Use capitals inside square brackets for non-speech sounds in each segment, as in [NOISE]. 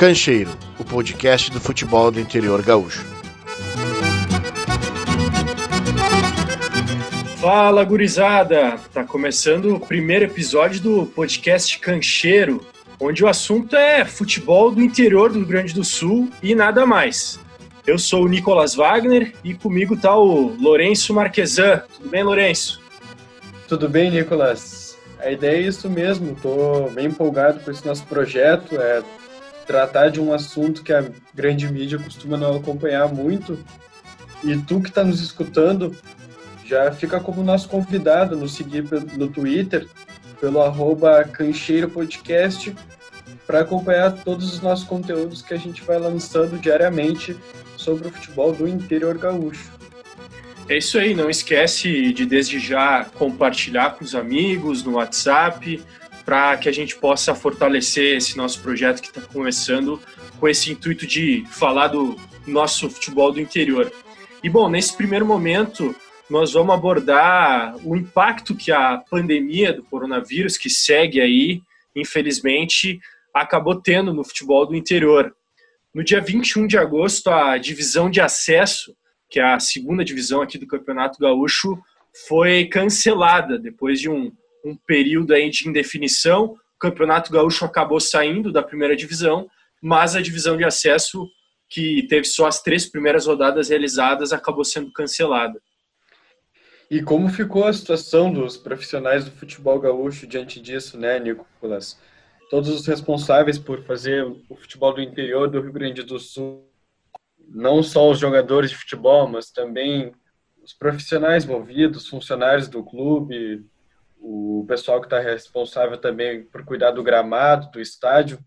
Cancheiro, o podcast do futebol do interior gaúcho. Fala, gurizada! Tá começando o primeiro episódio do podcast Cancheiro, onde o assunto é futebol do interior do Rio Grande do Sul e nada mais. Eu sou o Nicolas Wagner e comigo tá o Lourenço Marquesan. Tudo bem, Lourenço? Tudo bem, Nicolas. A ideia é isso mesmo. Tô bem empolgado com esse nosso projeto. É tratar de um assunto que a grande mídia costuma não acompanhar muito. E tu que está nos escutando, já fica como nosso convidado, nos seguir no Twitter, pelo arroba Cancheiro Podcast, para acompanhar todos os nossos conteúdos que a gente vai lançando diariamente sobre o futebol do interior gaúcho. É isso aí, não esquece de desde já compartilhar com os amigos no WhatsApp, para que a gente possa fortalecer esse nosso projeto que está começando com esse intuito de falar do nosso futebol do interior. E bom, nesse primeiro momento, nós vamos abordar o impacto que a pandemia do coronavírus, que segue aí, infelizmente, acabou tendo no futebol do interior. No dia 21 de agosto, a divisão de acesso, que é a segunda divisão aqui do Campeonato Gaúcho, foi cancelada depois de um um período aí de indefinição. O Campeonato Gaúcho acabou saindo da primeira divisão, mas a divisão de acesso, que teve só as três primeiras rodadas realizadas, acabou sendo cancelada. E como ficou a situação dos profissionais do futebol gaúcho diante disso, né, Nicolas? Todos os responsáveis por fazer o futebol do interior do Rio Grande do Sul, não só os jogadores de futebol, mas também os profissionais envolvidos, funcionários do clube, o pessoal que está responsável também por cuidar do gramado, do estádio.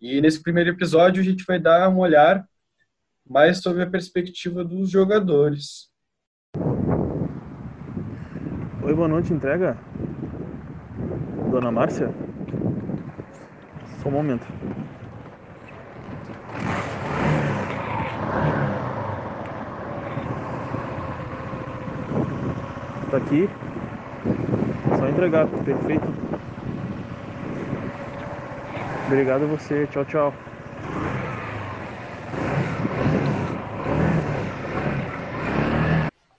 E nesse primeiro episódio a gente vai dar um olhar mais sobre a perspectiva dos jogadores. Oi, boa noite, entrega? Dona Márcia? Só um momento. Tá aqui? Só entregar, perfeito. Obrigado a você, tchau, tchau.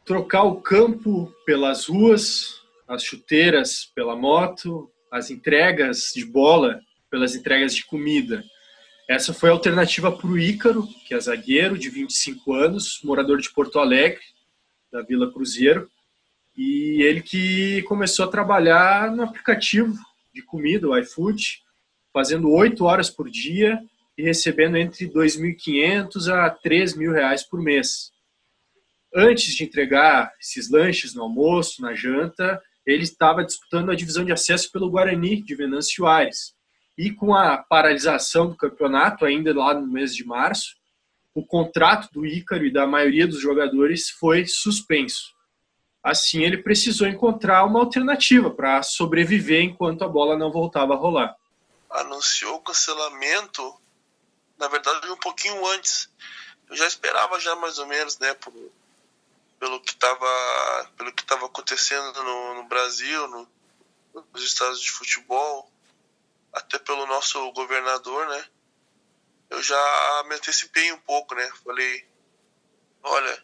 Trocar o campo pelas ruas, as chuteiras pela moto, as entregas de bola pelas entregas de comida. Essa foi a alternativa para o Ícaro, que é zagueiro de 25 anos, morador de Porto Alegre, da Vila Cruzeiro e ele que começou a trabalhar no aplicativo de comida, o iFood, fazendo oito horas por dia e recebendo entre 2.500 a 3.000 reais por mês. Antes de entregar esses lanches no almoço, na janta, ele estava disputando a divisão de acesso pelo Guarani de Venâncio Aires. E com a paralisação do campeonato, ainda lá no mês de março, o contrato do Ícaro e da maioria dos jogadores foi suspenso. Assim, ele precisou encontrar uma alternativa para sobreviver enquanto a bola não voltava a rolar. Anunciou o cancelamento, na verdade, um pouquinho antes. Eu já esperava já mais ou menos, né, por, pelo que estava pelo que estava acontecendo no, no Brasil, no, nos estados de futebol, até pelo nosso governador, né? Eu já me antecipei um pouco, né? Falei, olha,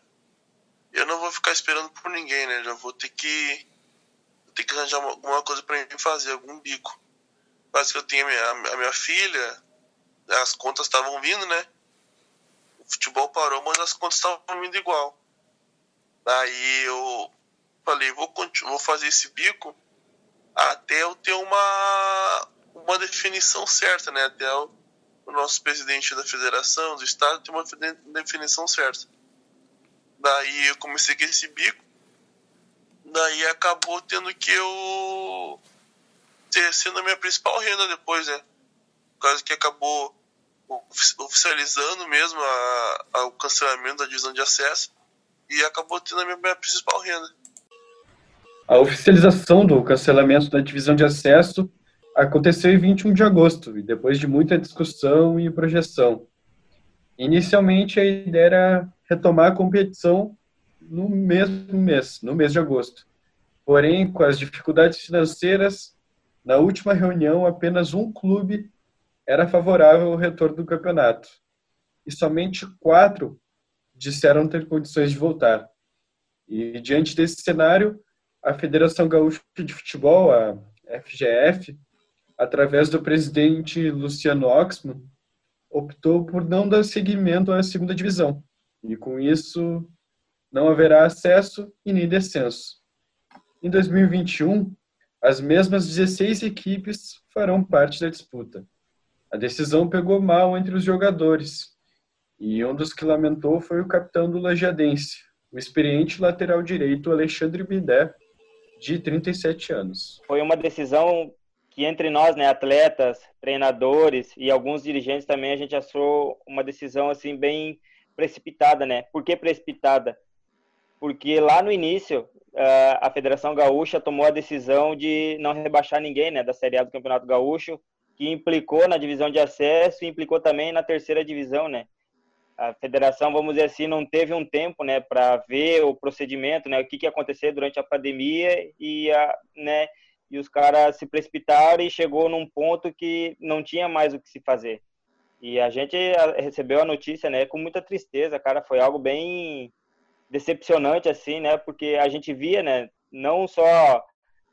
eu não vou ficar esperando por ninguém, né? Já vou ter que ter que arranjar alguma coisa para mim fazer, algum bico. Quase que eu tinha a minha, a minha filha, as contas estavam vindo, né? O futebol parou, mas as contas estavam vindo igual. Daí eu falei, vou, vou fazer esse bico até eu ter uma, uma definição certa, né? Até o, o nosso presidente da federação, do estado, ter uma definição certa. Daí eu comecei com esse bico. Daí acabou tendo que eu ter sendo a minha principal renda depois, né? Por causa que acabou oficializando mesmo a, a, o cancelamento da divisão de acesso e acabou tendo a minha, minha principal renda. A oficialização do cancelamento da divisão de acesso aconteceu em 21 de agosto, e depois de muita discussão e projeção. Inicialmente, a ideia era retomar a competição no mesmo mês, no mês de agosto. Porém, com as dificuldades financeiras, na última reunião, apenas um clube era favorável ao retorno do campeonato. E somente quatro disseram ter condições de voltar. E diante desse cenário, a Federação Gaúcha de Futebol, a FGF, através do presidente Luciano Oxman, optou por não dar seguimento à segunda divisão. E com isso, não haverá acesso e nem descenso. Em 2021, as mesmas 16 equipes farão parte da disputa. A decisão pegou mal entre os jogadores, e um dos que lamentou foi o capitão do Lajadense, o experiente lateral direito Alexandre Bidé, de 37 anos. Foi uma decisão que entre nós, né, atletas, treinadores e alguns dirigentes também a gente achou uma decisão assim bem precipitada, né? Por que precipitada? Porque lá no início a Federação Gaúcha tomou a decisão de não rebaixar ninguém, né, da Série A do Campeonato Gaúcho, que implicou na divisão de acesso e implicou também na terceira divisão, né? A federação, vamos dizer assim, não teve um tempo, né, para ver o procedimento, né, o que que ia acontecer durante a pandemia e a, né, e os caras se precipitaram e chegou num ponto que não tinha mais o que se fazer. E a gente recebeu a notícia, né, com muita tristeza, cara, foi algo bem decepcionante assim, né, porque a gente via, né, não só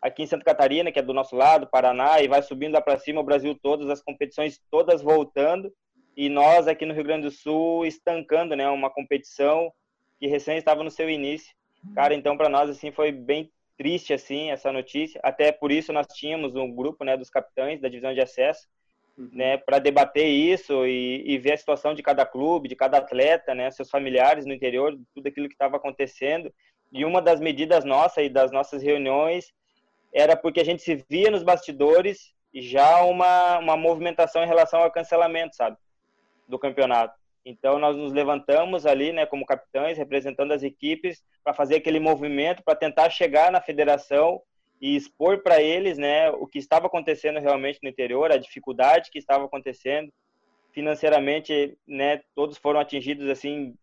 aqui em Santa Catarina, que é do nosso lado, Paraná, e vai subindo lá para cima o Brasil todas as competições todas voltando, e nós aqui no Rio Grande do Sul estancando, né, uma competição que recém estava no seu início. Cara, então para nós assim foi bem triste assim essa notícia. Até por isso nós tínhamos um grupo, né, dos capitães da divisão de acesso. Né, para debater isso e, e, ver a situação de cada clube, de cada atleta, né, seus familiares no interior, tudo aquilo que estava acontecendo. E uma das medidas nossas e das nossas reuniões era porque a gente se via nos bastidores já uma uma movimentação em relação ao cancelamento, sabe, do campeonato. Então nós nos levantamos ali, né, como capitães, representando as equipes, para fazer aquele movimento, para tentar chegar na federação e expor para eles, né, o que estava acontecendo realmente no interior, a dificuldade que estava acontecendo financeiramente, né, todos foram atingidos assim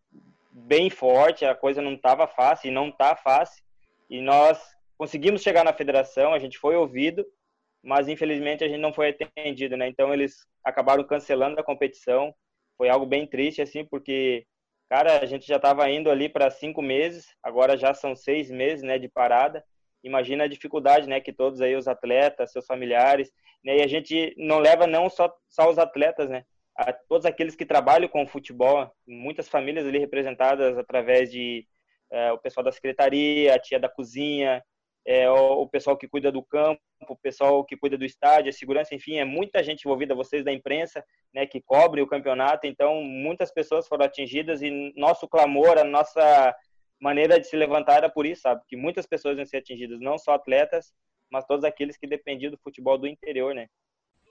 bem forte, a coisa não estava fácil e não está fácil. E nós conseguimos chegar na federação, a gente foi ouvido, mas infelizmente a gente não foi atendido, né? Então eles acabaram cancelando a competição foi algo bem triste, assim, porque, cara, a gente já estava indo ali para cinco meses, agora já são seis meses, né, de parada. Imagina a dificuldade, né, que todos aí, os atletas, seus familiares, né, e a gente não leva não só, só os atletas, né, a todos aqueles que trabalham com o futebol, muitas famílias ali representadas através de é, o pessoal da secretaria, a tia da cozinha, é, o, o, pessoal que cuida do campo, o pessoal que cuida do estádio, a segurança, enfim, é muita gente envolvida, vocês da imprensa, né, que cobre o campeonato, então muitas pessoas foram atingidas e nosso clamor, a nossa maneira de se levantar era por isso, sabe, que muitas pessoas iam ser atingidas, não só atletas, mas todos aqueles que dependiam do futebol do interior, né.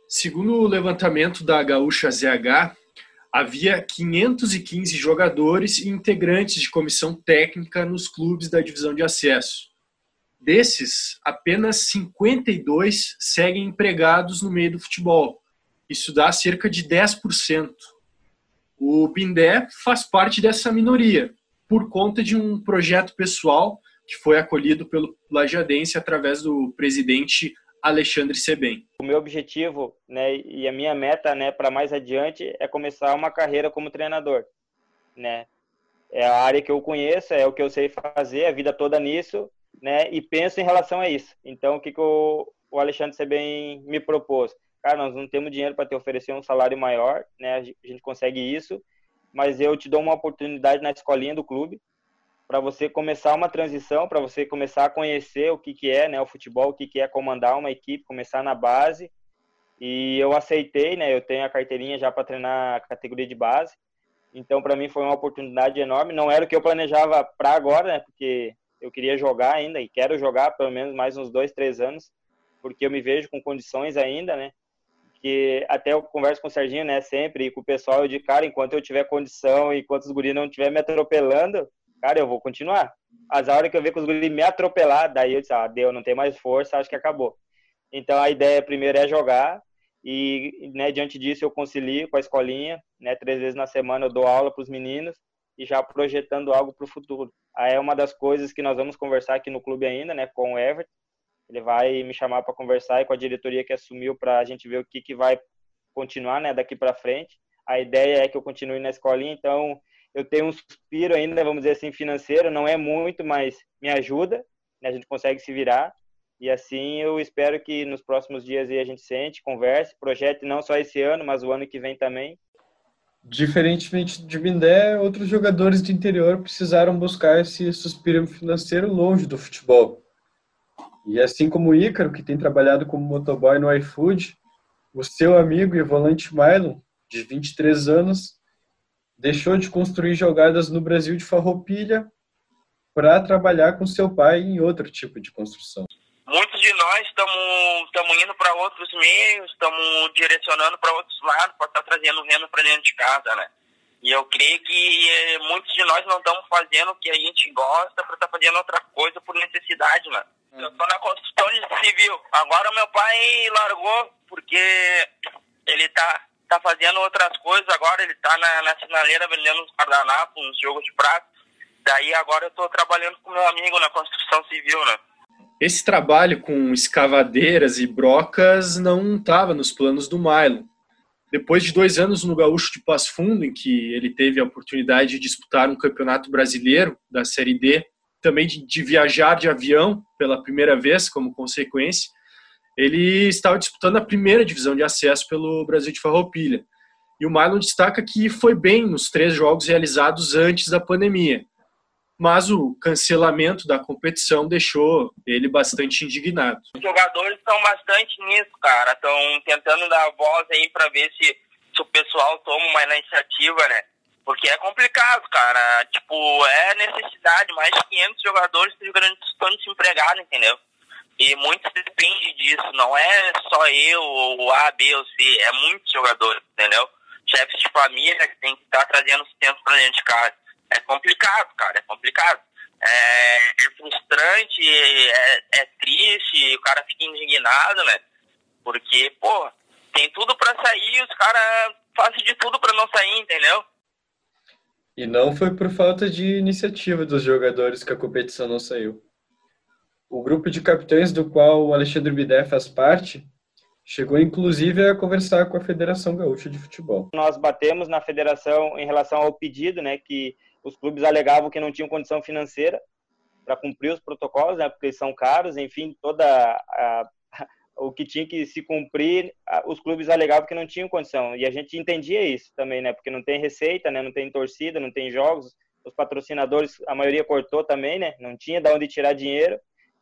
Segundo o levantamento da Gaúcha ZH, havia 515 jogadores e integrantes de comissão técnica nos clubes da divisão de acesso. Desses, apenas 52 seguem empregados no meio do futebol. Isso dá cerca de 10%. O Bindé faz parte dessa minoria, por conta de um projeto pessoal que foi acolhido pelo Lajadense através do presidente Alexandre Sebem. O meu objetivo né, e a minha meta né, para mais adiante é começar uma carreira como treinador. Né? É a área que eu conheço, é o que eu sei fazer, a vida toda nisso, né? E penso em relação a isso. Então, o que, que o, o Alexandre Sebem me propôs? Cara, nós não temos dinheiro para te oferecer um salário maior, né? A gente consegue isso, mas eu te dou uma oportunidade na escolinha do clube para você começar uma transição, para você começar a conhecer o que, que é né, o futebol, o que, que é comandar uma equipe, começar na base. E eu aceitei, né? Eu tenho a carteirinha já para treinar a categoria de base. Então, para mim foi uma oportunidade enorme. Não era o que eu planejava para agora, né? Porque eu queria jogar ainda e quero jogar pelo menos mais uns dois, três anos, porque eu me vejo com condições ainda, né? Que até eu converso com o Serginho, né, sempre, e com o pessoal, de cara, enquanto eu tiver condição enquanto os guris não estiver me atropelando, cara, eu vou continuar. As horas que eu ver que os guris me atropelar, daí eu disse, ah, deu, não tem mais força, acho que acabou. Então a ideia primeiro é jogar e, né, diante disso eu concilio com a escolinha, né, três vezes na semana eu dou aula para os meninos e já projetando algo para o futuro. Aí é uma das coisas que nós vamos conversar aqui no clube ainda, né, com o Everton. Ele vai me chamar para conversar e com a diretoria que assumiu para a gente ver o que, que vai continuar, né, daqui para frente. A ideia é que eu continue na escolinha, então eu tenho um suspiro ainda, vamos dizer assim, financeiro, não é muito, mas me ajuda, né, a gente consegue se virar. E assim eu espero que nos próximos dias a gente sente, converse, projete não só esse ano, mas o ano que vem também. Diferentemente de Mindé, outros jogadores do interior precisaram buscar esse suspiro financeiro longe do futebol. E assim como o Ícaro, que tem trabalhado como motoboy no iFood, o seu amigo e volante Mylon, de 23 anos, deixou de construir jogadas no Brasil de farroupilha para trabalhar com seu pai em outro tipo de construção muitos de nós estamos indo para outros meios, estamos direcionando para outros lados para estar tá trazendo renda para dentro de casa, né? E eu creio que eh, muitos de nós não estamos fazendo o que a gente gosta para estar tá fazendo outra coisa por necessidade, né? Eu estou na construção civil. Agora meu pai largou porque ele está tá fazendo outras coisas. Agora ele está na, na sinaleira vendendo uns guardanapos, uns jogos de prato. Daí agora eu estou trabalhando com meu amigo na construção civil, né? Esse trabalho com escavadeiras e brocas não estava nos planos do Milo. Depois de dois anos no Gaúcho de Passo Fundo, em que ele teve a oportunidade de disputar um campeonato brasileiro da Série D, também de, de viajar de avião pela primeira vez como consequência, ele estava disputando a primeira divisão de acesso pelo Brasil de Farroupilha. E o Milo destaca que foi bem nos três jogos realizados antes da pandemia mas o cancelamento da competição deixou ele bastante indignado. Os jogadores estão bastante nisso, cara, estão tentando dar voz aí para ver se, se o pessoal toma uma iniciativa, né? Porque é complicado, cara. Tipo, é necessidade. Mais de 500 jogadores do Rio Grande estão desempregados, entendeu? E muito depende disso. Não é só eu, ou A, B ou C. É muitos jogadores, entendeu? Chefes de família que tem que estar trazendo sustento para dentro de casa é complicado, cara, é complicado. É, é frustrante, é, é, triste, o cara fica indignado, né? Porque, pô, tem tudo para sair, os caras fazem de tudo para não sair, entendeu? E não foi por falta de iniciativa dos jogadores que a competição não saiu. O grupo de capitães do qual o Alexandre Bidé faz parte chegou inclusive a conversar com a Federação Gaúcha de Futebol. Nós batemos na federação em relação ao pedido, né, que os clubes alegavam que não tinham condição financeira para cumprir os protocolos, né, porque eles são caros, enfim, toda a, o que tinha que se cumprir, os clubes alegavam que não tinham condição. E a gente entendia isso também, né, porque não tem receita, né, não tem torcida, não tem jogos, os patrocinadores, a maioria cortou também, né, não tinha de onde tirar dinheiro.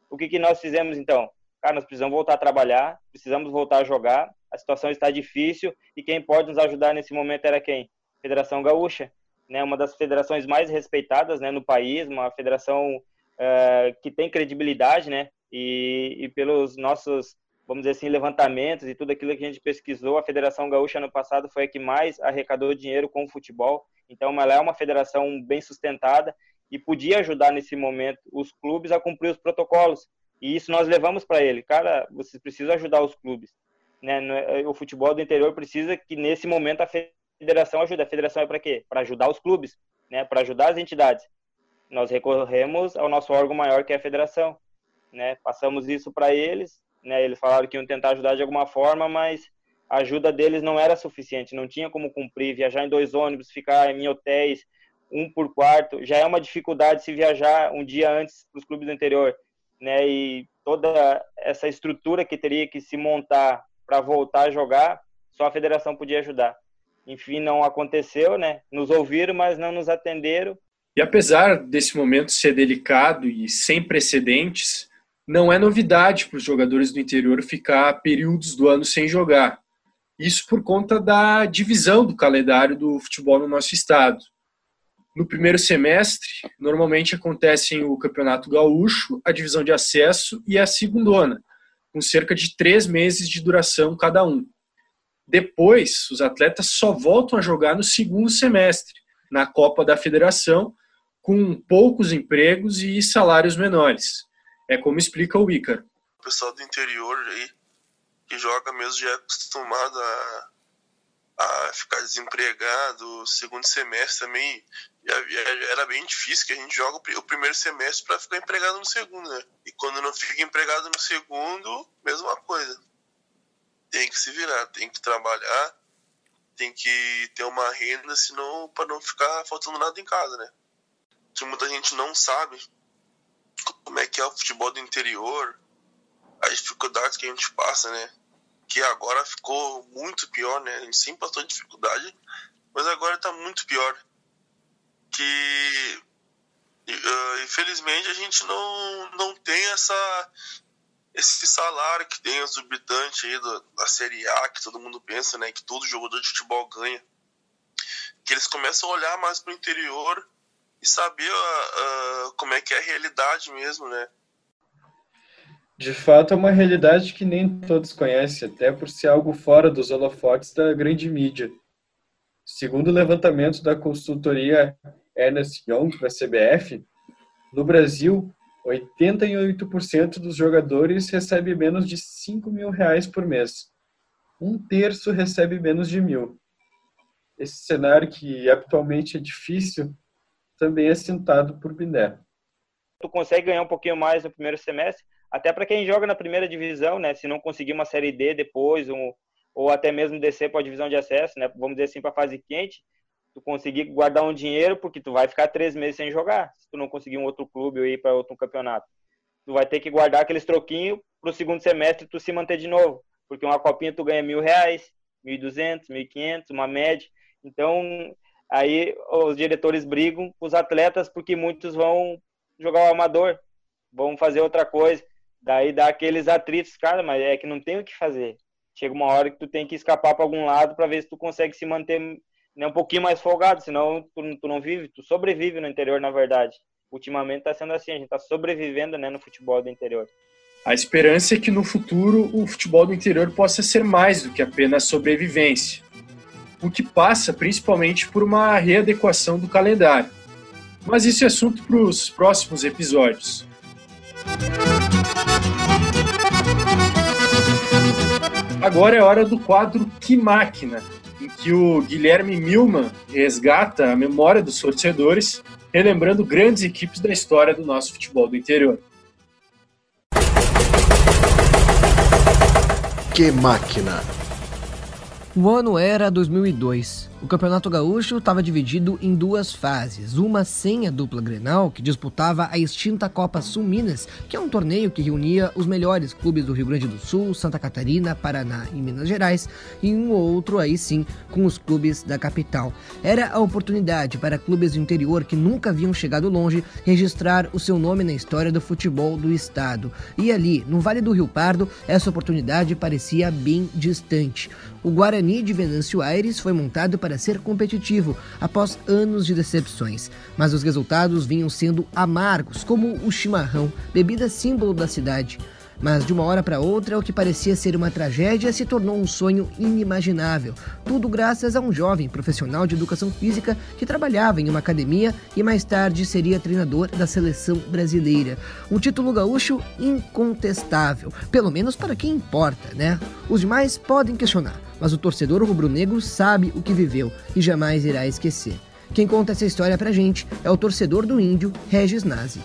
O que, que nós fizemos então? Cara, nós precisamos voltar a trabalhar, precisamos voltar a jogar, a situação está difícil. E quem pode nos ajudar nesse momento era quem? Federação Gaúcha né, uma das federações mais respeitadas né, no país, uma federação uh, que tem credibilidade, né, e, e, pelos nossos, vamos dizer assim, levantamentos e tudo aquilo que a gente pesquisou, a Federação Gaúcha ano passado foi a que mais arrecadou dinheiro com o futebol, então ela é uma federação bem sustentada e podia ajudar nesse momento os clubes a cumprir os protocolos, e isso nós levamos para ele, cara, vocês precisam ajudar os clubes, né, o futebol do interior precisa que nesse momento a federação ajuda. A federação é para quê? Para ajudar os clubes, né? Para ajudar as entidades. Nós recorremos ao nosso órgão maior, que é a federação, né? Passamos isso para eles, né? Eles falaram que iam tentar ajudar de alguma forma, mas a ajuda deles não era suficiente, não tinha como cumprir, viajar em dois ônibus, ficar em hotéis, um por quarto, já é uma dificuldade se viajar um dia antes para os clubes do interior, né? E toda essa estrutura que teria que se montar para voltar a jogar, só a federação podia ajudar. Enfim, não aconteceu, né? Nos ouviram, mas não nos atenderam. E apesar desse momento ser delicado e sem precedentes, não é novidade para os jogadores do interior ficar períodos do ano sem jogar. Isso por conta da divisão do calendário do futebol no nosso estado. No primeiro semestre, normalmente acontecem o Campeonato Gaúcho, a divisão de acesso e a segundona, com cerca de três meses de duração cada um. Depois, os atletas só voltam a jogar no segundo semestre, na Copa da Federação, com poucos empregos e salários menores. É como explica o Ícaro. O pessoal do interior aí, que joga mesmo, já é acostumado a, a ficar desempregado. Segundo semestre também era bem difícil, que a gente joga o primeiro semestre para ficar empregado no segundo, né? E quando não fica empregado no segundo, mesma coisa tem tem que se virar, tem que trabalhar, tem que ter uma renda, senão para não ficar faltando nada em casa, né? Que muita gente não sabe como é que é o futebol do interior, as dificuldades que a gente passa, né? Que agora ficou muito pior, né? A gente sempre passou dificuldade, mas agora tá muito pior. Que uh, infelizmente a gente não, não tem essa esse salário que tem os habitantes aí do, da Série A, que todo mundo pensa, né, que todo jogador de futebol ganha, que eles começam a olhar mais para o interior saber uh, uh, como é que é a realidade mesmo, né? De fato, é uma realidade que nem todos conhecem, até por ser algo fora dos holofotes da grande mídia. Segundo o levantamento da consultoria Ernest Young para a CBF, no Brasil, 88% dos jogadores recebe menos de 5 mil reais por mês. Um terço recebe menos de mil. Esse cenário, que atualmente é difícil, também é sentado por Biné. Tu consegue ganhar um pouquinho mais no primeiro semestre, até para quem joga na primeira divisão, né? Se não conseguir uma série D depois, um, ou até mesmo descer para a divisão de acesso, né? Vamos dizer assim, para a fase quente, tu conseguir guardar um dinheiro, porque tu vai ficar três meses sem jogar, se tu não conseguir um outro clube ou ir para outro campeonato. Tu vai ter que guardar aqueles troquinhos pro segundo semestre tu se manter de novo, porque uma copinha tu ganha mil reais, mil e duzentos, mil e quinhentos, uma média. Então, aí os diretores brigam com os atletas porque muitos vão jogar o amador, vão fazer outra coisa. Daí dá aqueles atritos, cara, mas é que não tem o que fazer. Chega uma hora que tu tem que escapar para algum lado para ver se tu consegue se manter né, um pouquinho mais folgado, senão tu, tu não vive, tu sobrevive no interior, na verdade. Ultimamente está sendo assim, a gente está sobrevivendo né, no futebol do interior. A esperança é que no futuro o futebol do interior possa ser mais do que apenas sobrevivência, o que passa principalmente por uma readequação do calendário. Mas isso é assunto para os próximos episódios. Agora é hora do quadro Que Máquina, em que o Guilherme Milman resgata a memória dos torcedores, relembrando grandes equipes da história do nosso futebol do interior. Que máquina! O ano era 2002. O Campeonato Gaúcho estava dividido em duas fases, uma sem a dupla Grenal, que disputava a extinta Copa Sul Minas, que é um torneio que reunia os melhores clubes do Rio Grande do Sul, Santa Catarina, Paraná e Minas Gerais, e um outro aí sim com os clubes da capital. Era a oportunidade para clubes do interior que nunca haviam chegado longe registrar o seu nome na história do futebol do estado. E ali, no Vale do Rio Pardo, essa oportunidade parecia bem distante. O Guarani de Venâncio Aires foi montado para ser competitivo após anos de decepções, mas os resultados vinham sendo amargos, como o chimarrão, bebida símbolo da cidade. Mas de uma hora para outra, o que parecia ser uma tragédia se tornou um sonho inimaginável. Tudo graças a um jovem profissional de educação física que trabalhava em uma academia e mais tarde seria treinador da seleção brasileira. Um título gaúcho incontestável, pelo menos para quem importa, né? Os demais podem questionar, mas o torcedor rubro-negro sabe o que viveu e jamais irá esquecer. Quem conta essa história pra gente é o torcedor do Índio, Regis Nazi.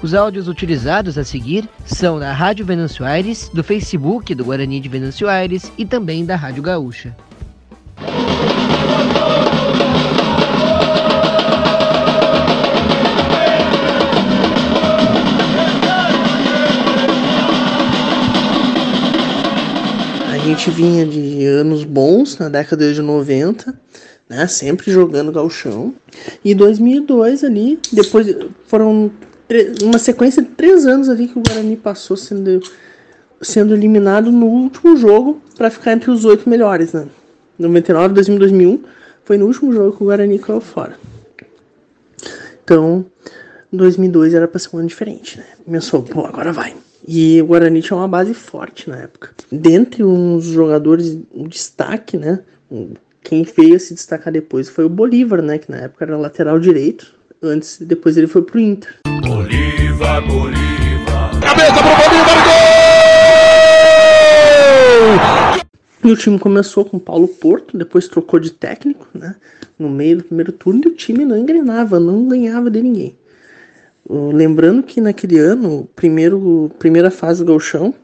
Os áudios utilizados a seguir são da Rádio Venâncio Aires, do Facebook do Guarani de Venâncio Aires e também da Rádio Gaúcha. A gente vinha de anos bons na década de 90, né, sempre jogando gauchão. E 2002 ali, depois foram uma sequência de três anos ali que o Guarani passou sendo, sendo eliminado no último jogo para ficar entre os oito melhores, né? 99, 2000, 2001 foi no último jogo que o Guarani caiu fora. Então, 2002 era para ser um ano diferente, né? Pensou, pô, agora vai. E o Guarani tinha uma base forte na época. Dentre uns jogadores, um destaque, né? Quem veio se destacar depois foi o Bolívar, né? Que na época era lateral direito antes, depois ele foi pro Inter. Bolívar, Bolívar. Cabeça pro Bolívar, gol! E o time começou com Paulo Porto, depois trocou de técnico, né? No meio do primeiro turno e o time não engrenava, não ganhava de ninguém. Lembrando que naquele ano, primeiro, primeira fase do Galchão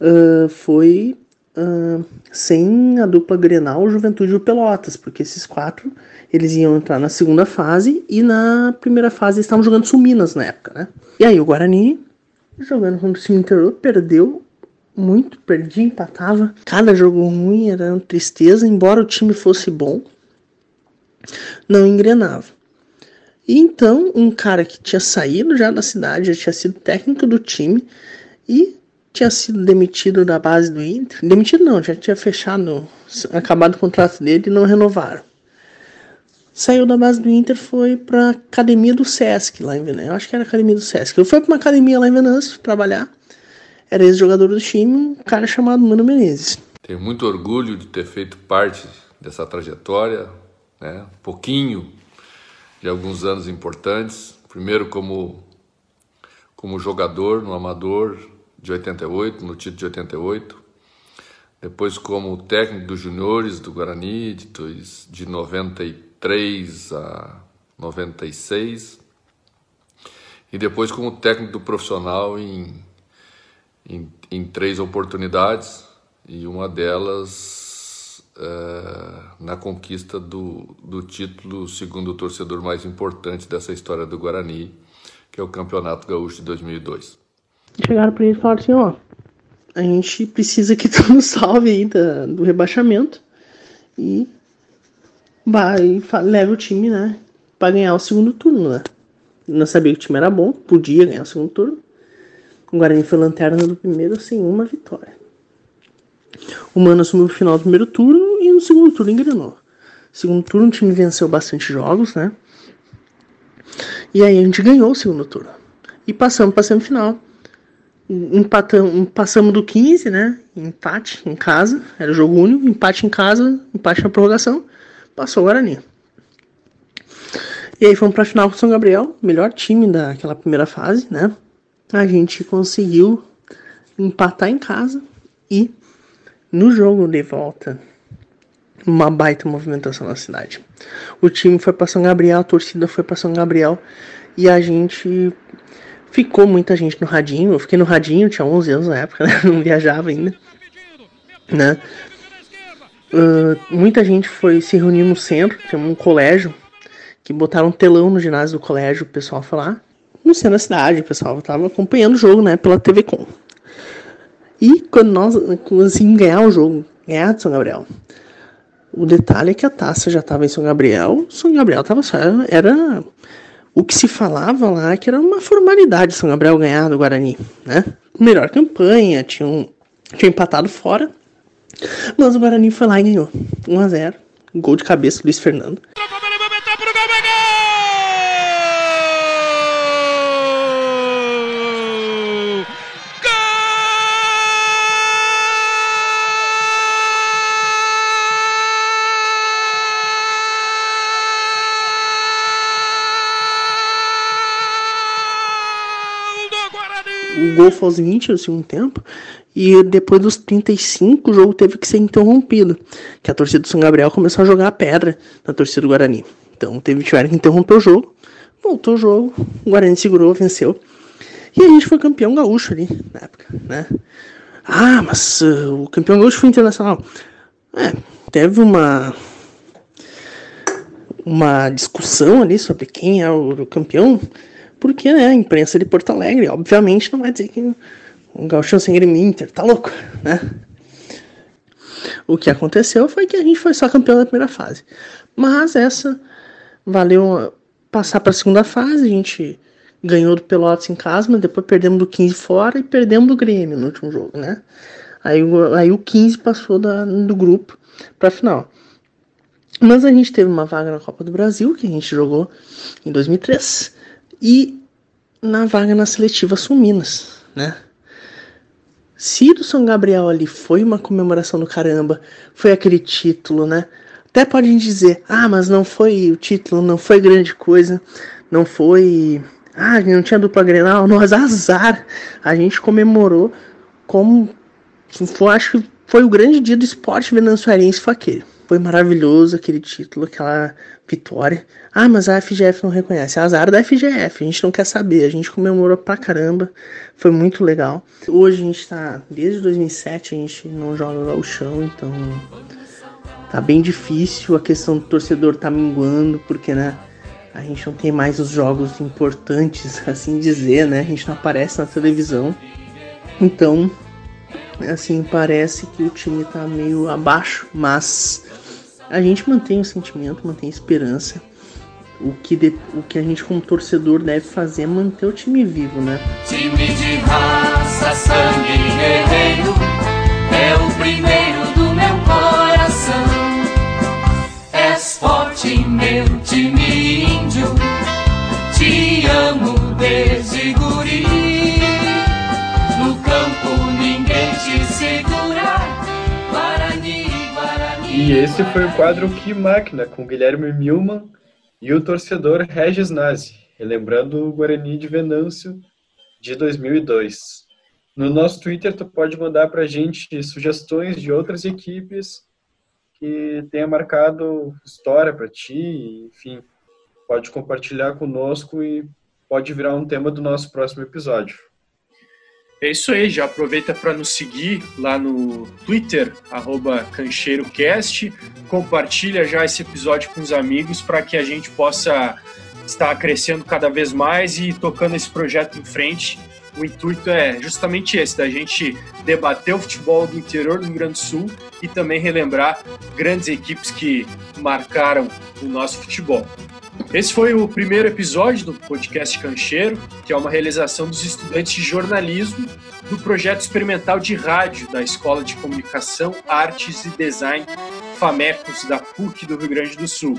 uh, foi uh, sem a dupla Grenal, Juventude e o Pelotas, porque esses quatro eles iam entrar na segunda fase e na primeira fase estavam jogando Suminas na época, né? E aí o Guarani, jogando contra o time interior, perdeu muito, perdia, empatava. Cada jogo ruim era uma tristeza, embora o time fosse bom, não engrenava. E então, um cara que tinha saído já da cidade, já tinha sido técnico do time e tinha sido demitido da base do Inter. Demitido não, já tinha fechado, acabado o contrato dele e não renovaram. Saiu da base do Inter, foi pra academia do Sesc lá em Venâncio. Eu acho que era academia do Sesc. Eu fui pra uma academia lá em Venâncio trabalhar. Era ex-jogador do time, um cara chamado Mano Menezes. Tenho muito orgulho de ter feito parte dessa trajetória, né? Um pouquinho de alguns anos importantes. Primeiro como como jogador no amador de 88, no título de 88. Depois como técnico dos juniores do Guarani de, de 93 a 96. E depois como técnico do profissional em, em, em três oportunidades e uma delas é, na conquista do, do título segundo o torcedor mais importante dessa história do Guarani, que é o Campeonato Gaúcho de 2002. Chegaram para ele e falaram assim, ó, a gente precisa que [LAUGHS] tu nos salve aí da, do rebaixamento e vai leve o time, né, para ganhar o segundo turno, né. Não sabia que o time era bom, podia ganhar o segundo turno. O Guarani foi lanterna do primeiro sem uma vitória. O Mano assumiu o final do primeiro turno e no segundo turno engrenou. Segundo turno o time venceu bastante jogos, né? E aí a gente ganhou o segundo turno. E passamos para semifinal. Empatamos, passamos do 15, né? Empate em casa. Era jogo único. Empate em casa, empate na prorrogação. Passou o Guarani. E aí fomos para a final com o São Gabriel, melhor time daquela primeira fase, né? A gente conseguiu empatar em casa e no jogo de volta, uma baita movimentação na cidade. O time foi para São Gabriel, a torcida foi para São Gabriel e a gente ficou muita gente no radinho. Eu fiquei no radinho, tinha 11 anos na época, [LAUGHS] né? não viajava ainda, né? Uh, muita gente foi se reunir no centro, tinha um colégio que botaram um telão no ginásio do colégio, o pessoal foi lá, no centro da cidade, o pessoal tava acompanhando o jogo, né, pela TV Com. E quando nós conseguimos ganhar o jogo, ganhar de São Gabriel, o detalhe é que a taça já estava em São Gabriel, São Gabriel tava só, era o que se falava lá que era uma formalidade São Gabriel ganhar do Guarani, né? Melhor campanha, tinha, um, tinha empatado fora, mas o Guarani foi lá e ganhou, 1 a 0 gol de cabeça Luiz Fernando. O gol foi aos 20 do segundo tempo. E depois dos 35, o jogo teve que ser interrompido. Que a torcida do São Gabriel começou a jogar pedra na torcida do Guarani. Então teve, tiveram que interromper o jogo. Voltou o jogo, o Guarani segurou, venceu. E a gente foi campeão gaúcho ali na época, né? Ah, mas uh, o campeão gaúcho foi internacional. É, teve uma uma discussão ali sobre quem é o campeão porque, né, a imprensa de Porto Alegre, obviamente, não vai dizer que o Gauchão sem Grêmio Inter, tá louco, né? O que aconteceu foi que a gente foi só campeão da primeira fase. Mas essa valeu passar para a segunda fase, a gente ganhou do Pelotas em casa, mas depois perdemos do 15 fora e perdemos do Grêmio no último jogo, né? Aí, aí o 15 passou da, do grupo para a final. Mas a gente teve uma vaga na Copa do Brasil, que a gente jogou em 2003 e na vaga na seletiva Suminas, né? Se do São Gabriel ali foi uma comemoração do caramba, foi aquele título, né? Até podem dizer, ah, mas não foi o título, não foi grande coisa, não foi. Ah, não tinha dupla grenal, nós azar. A gente comemorou como. Foi, acho que foi o grande dia do esporte venezuelense, foi aquele, Foi maravilhoso aquele título, aquela vitória. Ah, mas a FGF não reconhece. Azar da FGF, a gente não quer saber. A gente comemorou pra caramba. Foi muito legal. Hoje a gente tá, desde 2007 a gente não joga ao chão, então tá bem difícil. A questão do torcedor tá minguando, porque, né? A gente não tem mais os jogos importantes, [LAUGHS] assim dizer, né? A gente não aparece na televisão. Então, assim, parece que o time tá meio abaixo, mas a gente mantém o sentimento, mantém a esperança. O que, de, o que a gente como torcedor deve fazer é manter o time vivo, né? Time de raça, sangue guerreiro, é o primeiro do meu coração. És forte, meu time índio, te amo desde E esse foi o quadro Que Máquina, com Guilherme Milman e o torcedor Regis Nazi, relembrando o Guarani de Venâncio de 2002. No nosso Twitter, tu pode mandar para a gente sugestões de outras equipes que tenha marcado história para ti, enfim, pode compartilhar conosco e pode virar um tema do nosso próximo episódio. É isso aí, já aproveita para nos seguir lá no Twitter, CancheiroCast. Compartilha já esse episódio com os amigos para que a gente possa estar crescendo cada vez mais e tocando esse projeto em frente. O intuito é justamente esse, da gente debater o futebol do interior do Rio Grande do Sul e também relembrar grandes equipes que marcaram o nosso futebol. Esse foi o primeiro episódio do podcast Cancheiro, que é uma realização dos estudantes de jornalismo do projeto experimental de rádio da Escola de Comunicação, Artes e Design FAMECOS da PUC do Rio Grande do Sul.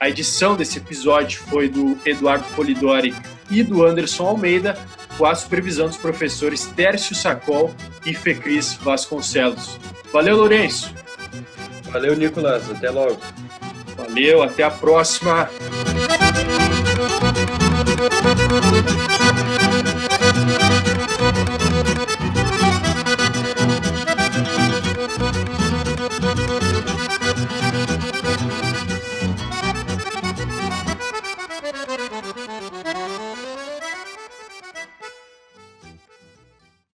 A edição desse episódio foi do Eduardo Polidori e do Anderson Almeida, com a supervisão dos professores Tércio Sacol e Fecris Vasconcelos. Valeu, Lourenço! Valeu, Nicolas. Até logo. Valeu, até a próxima! Thank